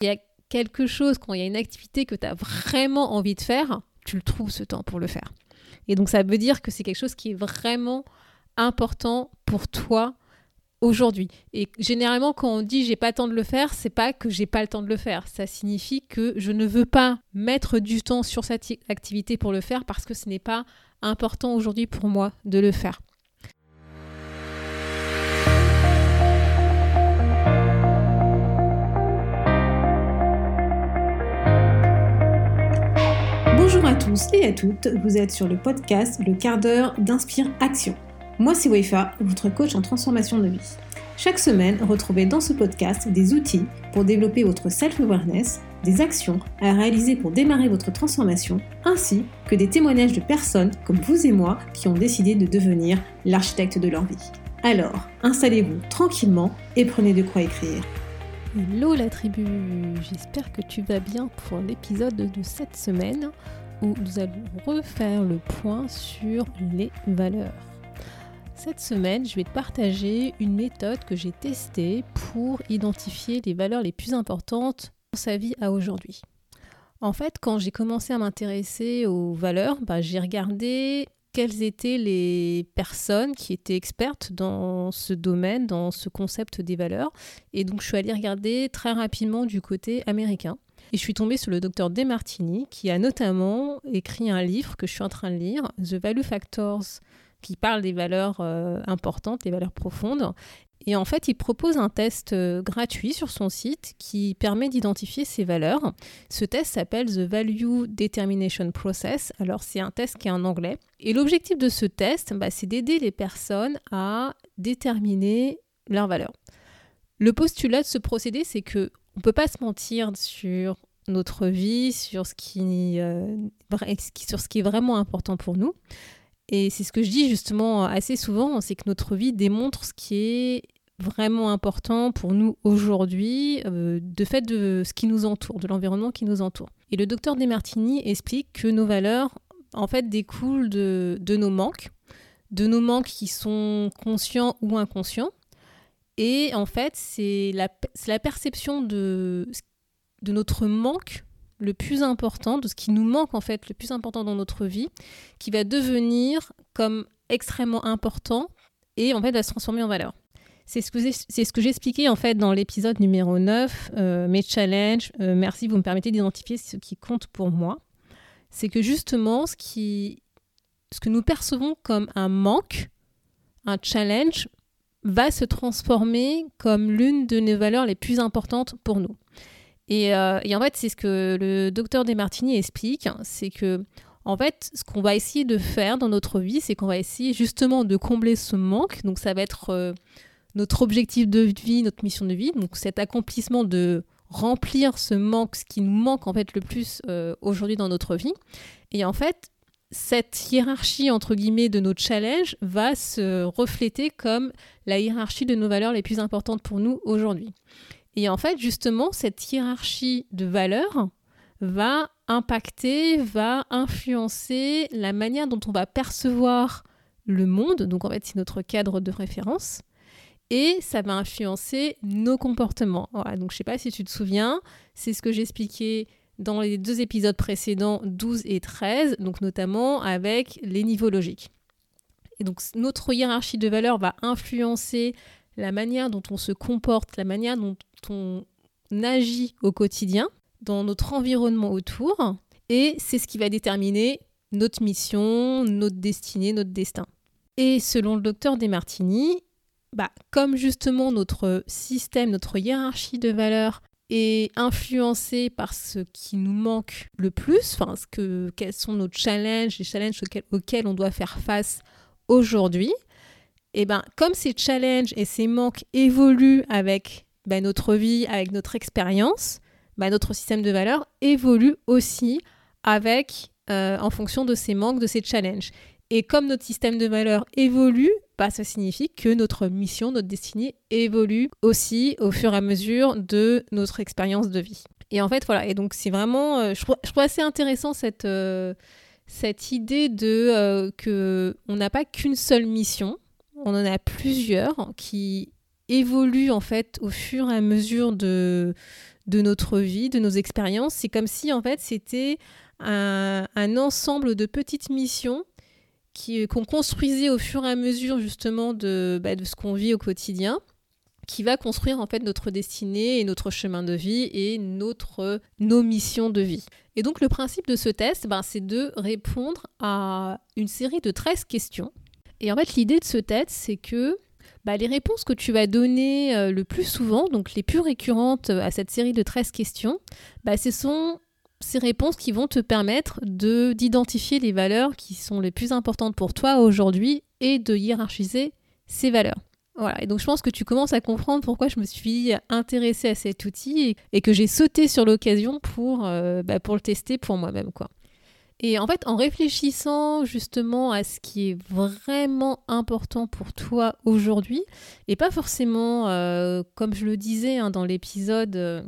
il y a quelque chose, quand il y a une activité que tu as vraiment envie de faire, tu le trouves ce temps pour le faire. Et donc ça veut dire que c'est quelque chose qui est vraiment important pour toi aujourd'hui. Et généralement, quand on dit j'ai pas le temps de le faire, c'est pas que j'ai pas le temps de le faire. Ça signifie que je ne veux pas mettre du temps sur cette activité pour le faire parce que ce n'est pas important aujourd'hui pour moi de le faire. Bonjour à tous et à toutes, vous êtes sur le podcast Le quart d'heure d'Inspire Action. Moi c'est Weifa, votre coach en transformation de vie. Chaque semaine, retrouvez dans ce podcast des outils pour développer votre self-awareness, des actions à réaliser pour démarrer votre transformation, ainsi que des témoignages de personnes comme vous et moi qui ont décidé de devenir l'architecte de leur vie. Alors, installez-vous tranquillement et prenez de quoi écrire. Hello la tribu, j'espère que tu vas bien pour l'épisode de cette semaine où nous allons refaire le point sur les valeurs. Cette semaine, je vais te partager une méthode que j'ai testée pour identifier les valeurs les plus importantes dans sa vie à aujourd'hui. En fait, quand j'ai commencé à m'intéresser aux valeurs, bah, j'ai regardé quelles étaient les personnes qui étaient expertes dans ce domaine, dans ce concept des valeurs. Et donc, je suis allée regarder très rapidement du côté américain. Et je suis tombée sur le docteur Demartini, qui a notamment écrit un livre que je suis en train de lire, The Value Factors, qui parle des valeurs euh, importantes, des valeurs profondes. Et en fait, il propose un test euh, gratuit sur son site qui permet d'identifier ces valeurs. Ce test s'appelle The Value Determination Process. Alors, c'est un test qui est en anglais. Et l'objectif de ce test, bah, c'est d'aider les personnes à déterminer leurs valeurs. Le postulat de ce procédé, c'est que on peut pas se mentir sur notre vie, sur ce qui, euh, sur ce qui est vraiment important pour nous. Et c'est ce que je dis justement assez souvent, c'est que notre vie démontre ce qui est vraiment important pour nous aujourd'hui, euh, de fait de ce qui nous entoure, de l'environnement qui nous entoure. Et le docteur Desmartini explique que nos valeurs, en fait, découlent de, de nos manques, de nos manques qui sont conscients ou inconscients, et en fait, c'est la, perception de, de notre manque le plus important, de ce qui nous manque en fait le plus important dans notre vie, qui va devenir comme extrêmement important et en fait va se transformer en valeur. C'est ce que c'est ce que j'expliquais en fait dans l'épisode numéro 9, euh, mes challenges. Euh, merci, vous me permettez d'identifier ce qui compte pour moi. C'est que justement, ce, qui, ce que nous percevons comme un manque, un challenge, va se transformer comme l'une de nos valeurs les plus importantes pour nous. Et, euh, en fait, c'est ce que le docteur Desmartini explique, c'est que en fait, ce qu'on va essayer de faire dans notre vie, c'est qu'on va essayer justement de combler ce manque. Donc ça va être euh, notre objectif de vie, notre mission de vie, donc cet accomplissement de remplir ce manque, ce qui nous manque en fait le plus euh, aujourd'hui dans notre vie. Et en fait, cette hiérarchie entre guillemets de nos challenges va se refléter comme la hiérarchie de nos valeurs les plus importantes pour nous aujourd'hui. Et en fait, justement, cette hiérarchie de valeurs va impacter, va influencer la manière dont on va percevoir le monde. Donc en fait, c'est notre cadre de référence. Et ça va influencer nos comportements. Donc je ne sais pas si tu te souviens, c'est ce que j'expliquais dans les deux épisodes précédents, 12 et 13, donc notamment avec les niveaux logiques. Et donc notre hiérarchie de valeurs va influencer la manière dont on se comporte, la manière dont on agit au quotidien, dans notre environnement autour, et c'est ce qui va déterminer notre mission, notre destinée, notre destin. Et selon le docteur Desmartini, bah, comme justement notre système, notre hiérarchie de valeurs est influencé par ce qui nous manque le plus, enfin, ce que, quels sont nos challenges, les challenges auxquels, on doit faire face aujourd'hui, et ben comme ces challenges et ces manques évoluent avec ben, notre vie, avec notre expérience, ben, notre système de valeurs évolue aussi avec, euh, en fonction de ces manques, de ces challenges. Et comme notre système de valeurs évolue, bah, ça signifie que notre mission, notre destinée évolue aussi au fur et à mesure de notre expérience de vie. Et en fait, voilà. Et donc, c'est vraiment. Euh, je, trouve, assez intéressant cette, euh, cette idée de euh, que on n'a pas qu'une seule mission, on en a plusieurs qui évoluent en fait au fur et à mesure de de notre vie, de nos expériences. C'est comme si en fait c'était un, ensemble de petites missions qu'on construisait au fur et à mesure justement de, bah, de ce qu'on vit au quotidien qui va construire en fait notre destinée et notre chemin de vie et notre, nos missions de vie. Et donc le principe de ce test, ben, c'est de répondre à une série de 13 questions. Et en fait l'idée de ce test, c'est que bah, les réponses que tu vas donner euh, le plus souvent, donc les plus récurrentes euh, à cette série de 13 questions, bah, ce sont ces réponses qui vont te permettre de d'identifier les valeurs qui sont les plus importantes pour toi aujourd'hui et de hiérarchiser ces valeurs. Voilà, et donc je pense que tu commences à comprendre pourquoi je me suis intéressée à cet outil et, que j'ai sauté sur l'occasion pour, euh, bah, pour le tester pour moi-même. quoi. Et en fait, en réfléchissant justement à ce qui est vraiment important pour toi aujourd'hui, et pas forcément, euh, comme je le disais hein, dans l'épisode euh,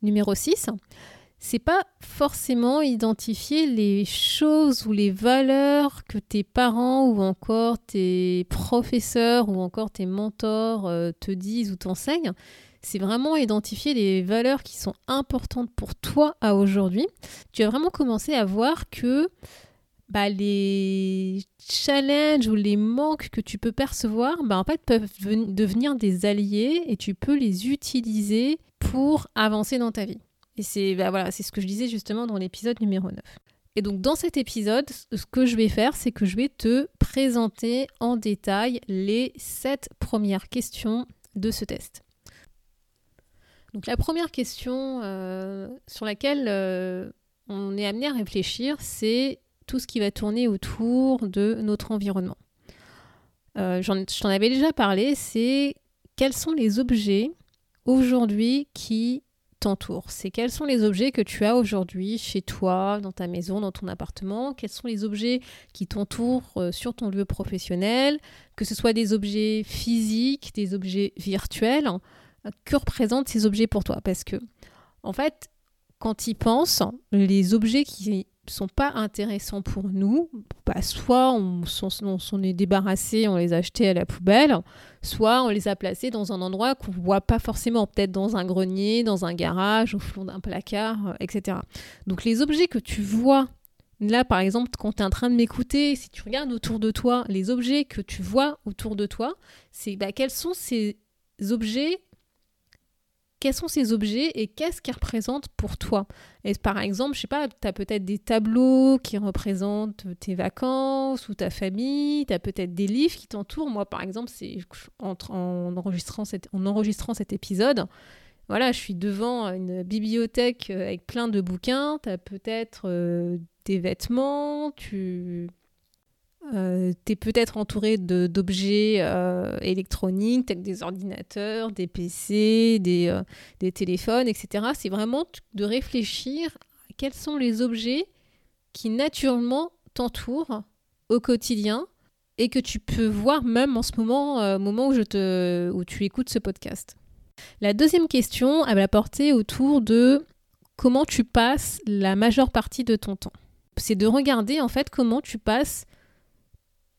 numéro 6, c'est pas forcément identifier les choses ou les valeurs que tes parents ou encore tes professeurs ou encore tes mentors euh, te disent ou t'enseignent c'est vraiment identifier les valeurs qui sont importantes pour toi à aujourd'hui. Tu vas vraiment commencer à voir que bah, les challenges ou les manques que tu peux percevoir, bah, en fait, peuvent devenir des alliés et tu peux les utiliser pour avancer dans ta vie. Et c'est bah, voilà, c'est ce que je disais justement dans l'épisode numéro 9. Et donc dans cet épisode, ce que je vais faire, c'est que je vais te présenter en détail les sept premières questions de ce test. Donc la première question euh, sur laquelle euh, on est amené à réfléchir, c'est tout ce qui va tourner autour de notre environnement. Euh, je t'en avais déjà parlé, c'est quels sont les objets aujourd'hui qui t'entourent. C'est quels sont les objets que tu as aujourd'hui chez toi, dans ta maison, dans ton appartement? Quels sont les objets qui t'entourent sur ton lieu professionnel, que ce soit des objets physiques, des objets virtuels que représentent ces objets pour toi? Parce que, en fait, quand ils pensent, les objets qui sont pas intéressants pour nous, bah, soit on s'en est débarrassé, on les a achetés à la poubelle, soit on les a placés dans un endroit qu'on voit pas forcément, peut-être dans un grenier, dans un garage, au fond d'un placard, euh, etc. Donc les objets que tu vois Là, par exemple, quand tu es en train de m'écouter, si tu regardes autour de toi, les objets que tu vois autour de toi, c'est bah, quels sont ces objets quels sont ces objets et qu'est-ce qu'ils représentent pour toi? Et par exemple, je sais pas, tu as peut-être des tableaux qui représentent tes vacances ou ta famille, tu as peut-être des livres qui t'entourent. Moi, par exemple, en, en enregistrant cet épisode, voilà, je suis devant une bibliothèque avec plein de bouquins, tu as peut-être euh, des vêtements, tu euh, tu es peut-être entouré d'objets euh, électroniques, avec des ordinateurs, des PC, des, euh, des téléphones, etc. C'est vraiment de réfléchir à quels sont les objets qui naturellement t'entourent au quotidien et que tu peux voir même en ce moment, moment où, je te, où tu écoutes ce podcast. La deuxième question, elle va porter autour de comment tu passes la majeure partie de ton temps. C'est de regarder en fait comment tu passes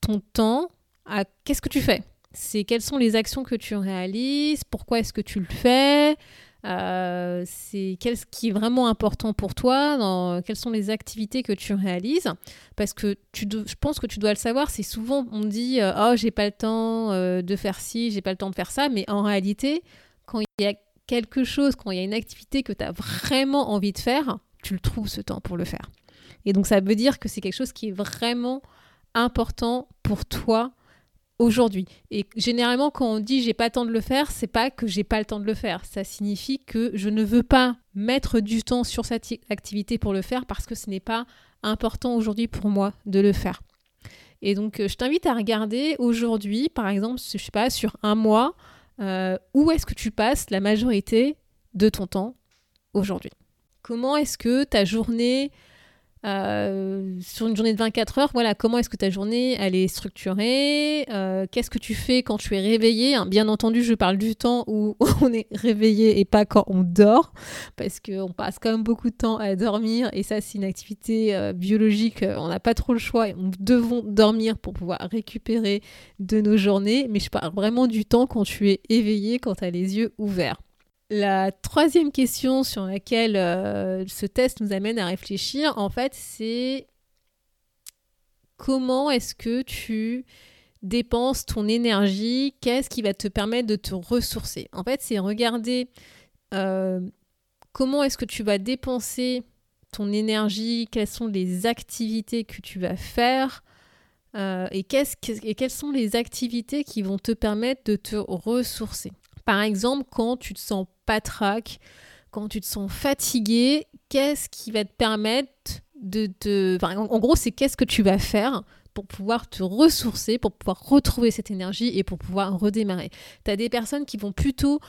ton temps à qu'est-ce que tu fais? C'est quelles sont les actions que tu réalises, pourquoi est-ce que tu le fais, euh, c'est ce qui est vraiment important pour toi, quelles sont les activités que tu réalises? Parce que tu je pense que tu dois le savoir, c'est souvent on dit euh, Oh, j'ai pas le temps euh, de faire ci, j'ai pas le temps de faire ça, mais en réalité, quand il y a quelque chose, quand il y a une activité que tu as vraiment envie de faire, tu le trouves ce temps pour le faire. Et donc ça veut dire que c'est quelque chose qui est vraiment important pour toi aujourd'hui. Et généralement, quand on dit j'ai pas le temps de le faire, c'est pas que j'ai pas le temps de le faire. Ça signifie que je ne veux pas mettre du temps sur cette activité pour le faire parce que ce n'est pas important aujourd'hui pour moi de le faire. Et donc, euh, je t'invite à regarder aujourd'hui, par exemple, je sais pas, sur un mois, euh, où est-ce que tu passes la majorité de ton temps aujourd'hui? Comment est-ce que ta journée euh, sur une journée de 24 heures, voilà, comment est-ce que ta journée elle est structurée euh, Qu'est-ce que tu fais quand tu es réveillé hein, Bien entendu, je parle du temps où on est réveillé et pas quand on dort, parce qu'on passe quand même beaucoup de temps à dormir et ça, c'est une activité euh, biologique. On n'a pas trop le choix et on devons dormir pour pouvoir récupérer de nos journées. Mais je parle vraiment du temps quand tu es éveillé, quand tu as les yeux ouverts. La troisième question sur laquelle euh, ce test nous amène à réfléchir, en fait, c'est comment est-ce que tu dépenses ton énergie? Qu'est-ce qui va te permettre de te ressourcer? En fait, c'est regarder euh, comment est-ce que tu vas dépenser ton énergie, quelles sont les activités que tu vas faire? Euh, et, et quelles sont les activités qui vont te permettre de te ressourcer? Par exemple, quand tu te sens patraque, quand tu te sens fatigué, qu'est-ce qui va te permettre de te... en gros, c'est qu'est-ce que tu vas faire pour pouvoir te ressourcer, pour pouvoir retrouver cette énergie et pour pouvoir redémarrer. Tu as des personnes qui vont plutôt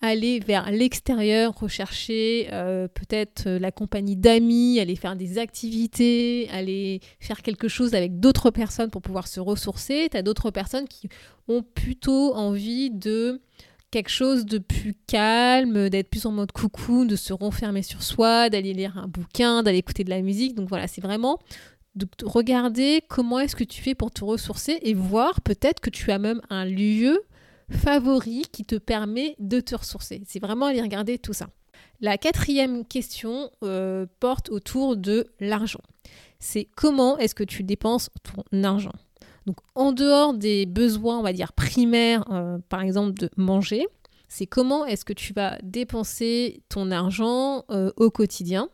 aller vers l'extérieur, rechercher euh, peut-être euh, la compagnie d'amis, aller faire des activités, aller faire quelque chose avec d'autres personnes pour pouvoir se ressourcer. Tu as d'autres personnes qui ont plutôt envie de quelque chose de plus calme, d'être plus en mode coucou, de se renfermer sur soi, d'aller lire un bouquin, d'aller écouter de la musique. Donc voilà, c'est vraiment de regarder comment est-ce que tu fais pour te ressourcer et voir peut-être que tu as même un lieu favori qui te permet de te ressourcer. C'est vraiment aller regarder tout ça. La quatrième question euh, porte autour de l'argent. C'est comment est-ce que tu dépenses ton argent? Donc en dehors des besoins, on va dire, primaires, euh, par exemple de manger, c'est comment est-ce que tu vas dépenser ton argent euh, au quotidien?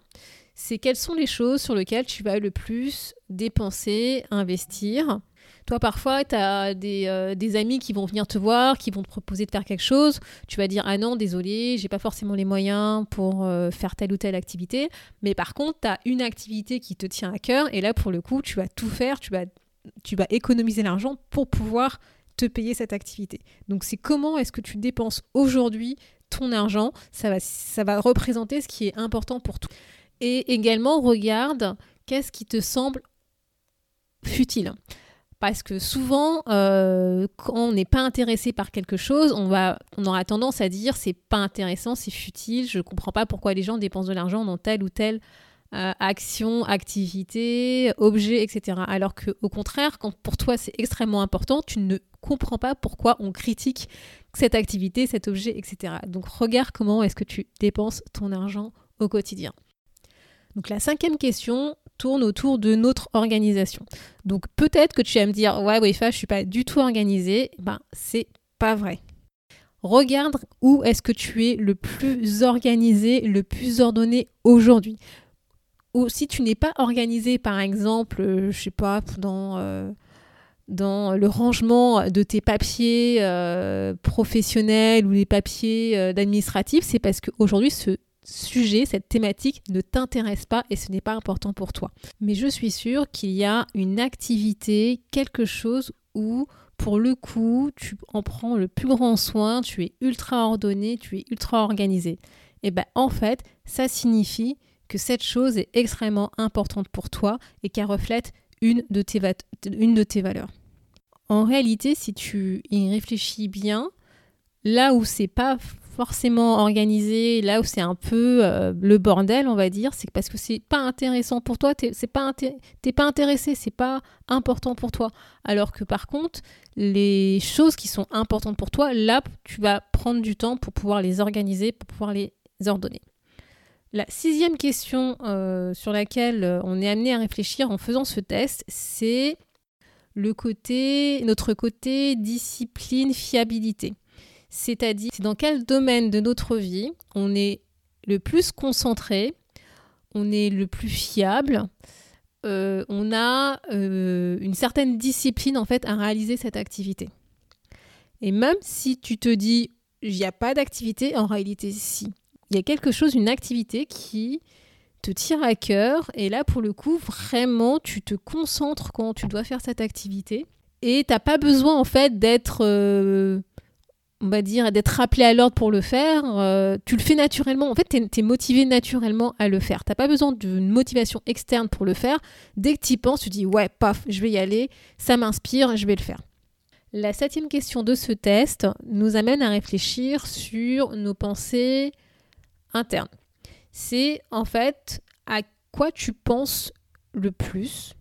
C'est quelles sont les choses sur lesquelles tu vas le plus dépenser, investir? Toi, parfois, tu as euh, des, amis qui vont venir te voir, qui vont te proposer de faire quelque chose. Tu vas dire Ah non, désolé, j'ai pas forcément les moyens pour faire telle ou telle activité. Mais par contre, tu as une activité qui te tient à cœur. Et là, pour le coup, tu vas tout faire. Tu vas tu vas économiser l'argent pour pouvoir te payer cette activité. Donc c'est comment est-ce que tu dépenses aujourd'hui ton argent, ça va, ça va représenter ce qui est important pour toi. Et également regarde qu'est-ce qui te semble futile. Parce que souvent, euh, quand on n'est pas intéressé par quelque chose, on, va, on aura tendance à dire c'est pas intéressant, c'est futile, je ne comprends pas pourquoi les gens dépensent de l'argent dans telle ou telle euh, action, activité, objet, etc. Alors que au contraire, quand pour toi c'est extrêmement important, tu ne comprends pas pourquoi on critique cette activité, cet objet, etc. Donc regarde comment est-ce que tu dépenses ton argent au quotidien. Donc la cinquième question tourne autour de notre organisation. Donc peut-être que tu vas me dire ouais Wifa, je suis pas du tout organisée. Ben c'est pas vrai. Regarde où est-ce que tu es le plus organisé, le plus ordonné aujourd'hui ou si tu n'es pas organisé, par exemple, euh, je sais pas, dans, euh, dans le rangement de tes papiers euh, professionnels ou les papiers d'administratif, c'est parce qu'aujourd'hui, ce sujet, cette thématique ne t'intéresse pas et ce n'est pas important pour toi. Mais je suis sûre qu'il y a une activité, quelque chose où pour le coup, tu en prends le plus grand soin, tu es ultra ordonné, tu es ultra organisé. Et bien en fait, ça signifie que cette chose est extrêmement importante pour toi et qu'elle reflète une de tes, valeurs. En réalité, si tu y réfléchis bien, là où c'est pas forcément organisé, là où c'est un peu euh, le bordel, on va dire, c'est parce que c'est pas intéressant pour toi, t'es pas, pas intéressé, c'est pas important pour toi. Alors que par contre, les choses qui sont importantes pour toi, là, tu vas prendre du temps pour pouvoir les organiser, pour pouvoir les ordonner. La sixième question euh, sur laquelle euh, on est amené à réfléchir en faisant ce test, c'est le côté, notre côté discipline, fiabilité. C'est-à-dire, c'est dans quel domaine de notre vie on est le plus concentré, on est le plus fiable, euh, on a une certaine discipline en fait à réaliser cette activité. Et même si tu te dis, il n'y a pas d'activité, en réalité, si il y a quelque chose, une activité qui te tire à cœur. Et là pour le coup vraiment tu te concentres quand tu dois faire cette activité. Et t'as pas besoin en fait d'être euh, on va dire d'être rappelé à l'ordre pour le faire. Euh, tu le fais naturellement. En fait tu es, motivé naturellement à le faire. T'as pas besoin d'une motivation externe pour le faire. Dès que tu y penses tu dis ouais paf je vais y aller. Ça m'inspire je vais le faire. La septième question de ce test nous amène à réfléchir sur nos pensées C'est en fait à quoi tu penses le plus,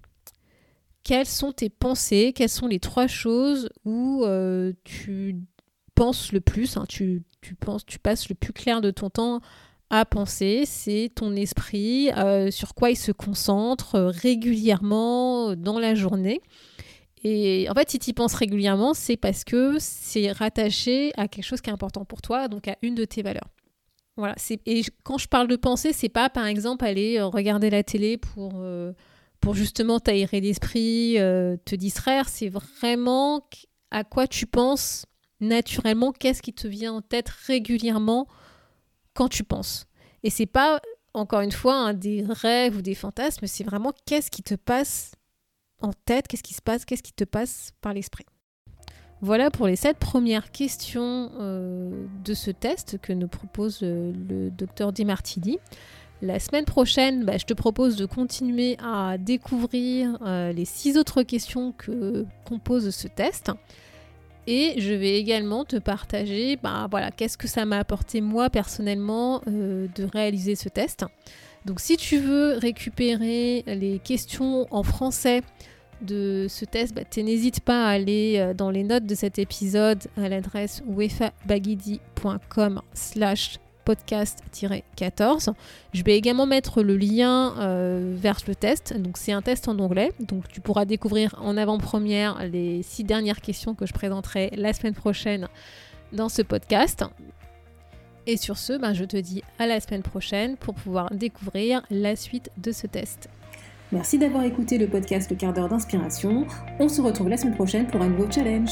quelles sont tes pensées, quelles sont les trois choses où euh, tu penses le plus, hein, tu, penses, tu passes le plus clair de ton temps à penser, c'est ton esprit, euh, sur quoi il se concentre euh, régulièrement dans la journée. Et en fait, si tu y penses régulièrement, c'est parce que c'est rattaché à quelque chose qui est important pour toi, donc à une de tes valeurs. Voilà. Et quand je parle de penser, c'est pas par exemple aller euh, regarder la télé pour, pour justement t'aérer l'esprit, te distraire. C'est vraiment à quoi tu penses naturellement, qu'est-ce qui te vient en tête régulièrement quand tu penses. Et c'est pas, encore une fois, des rêves ou des fantasmes, c'est vraiment qu'est-ce qui te passe en tête, qu'est-ce qui se passe, qu'est-ce qui te passe par l'esprit. Voilà pour les sept premières questions euh, de ce test que nous propose euh, le docteur Di Martini. La semaine prochaine, bah, je te propose de continuer à découvrir euh, les six autres questions que compose ce test. Et je vais également te partager bah, voilà, qu'est-ce que ça m'a apporté moi personnellement de réaliser ce test. Donc si tu veux récupérer les questions en français de ce test, bah, n'hésite pas à aller euh, dans les notes de cet épisode à l'adresse wefabagidi.com slash podcast-14. Je vais également mettre le lien euh, vers le test. Donc c'est un test en anglais. Donc tu pourras découvrir en avant-première les six dernières questions que je présenterai la semaine prochaine dans ce podcast. Et sur ce, ben, je te dis à la semaine prochaine pour pouvoir découvrir la suite de ce test. Merci d'avoir écouté le podcast Le quart d'heure d'inspiration. On se retrouve la semaine prochaine pour un nouveau challenge.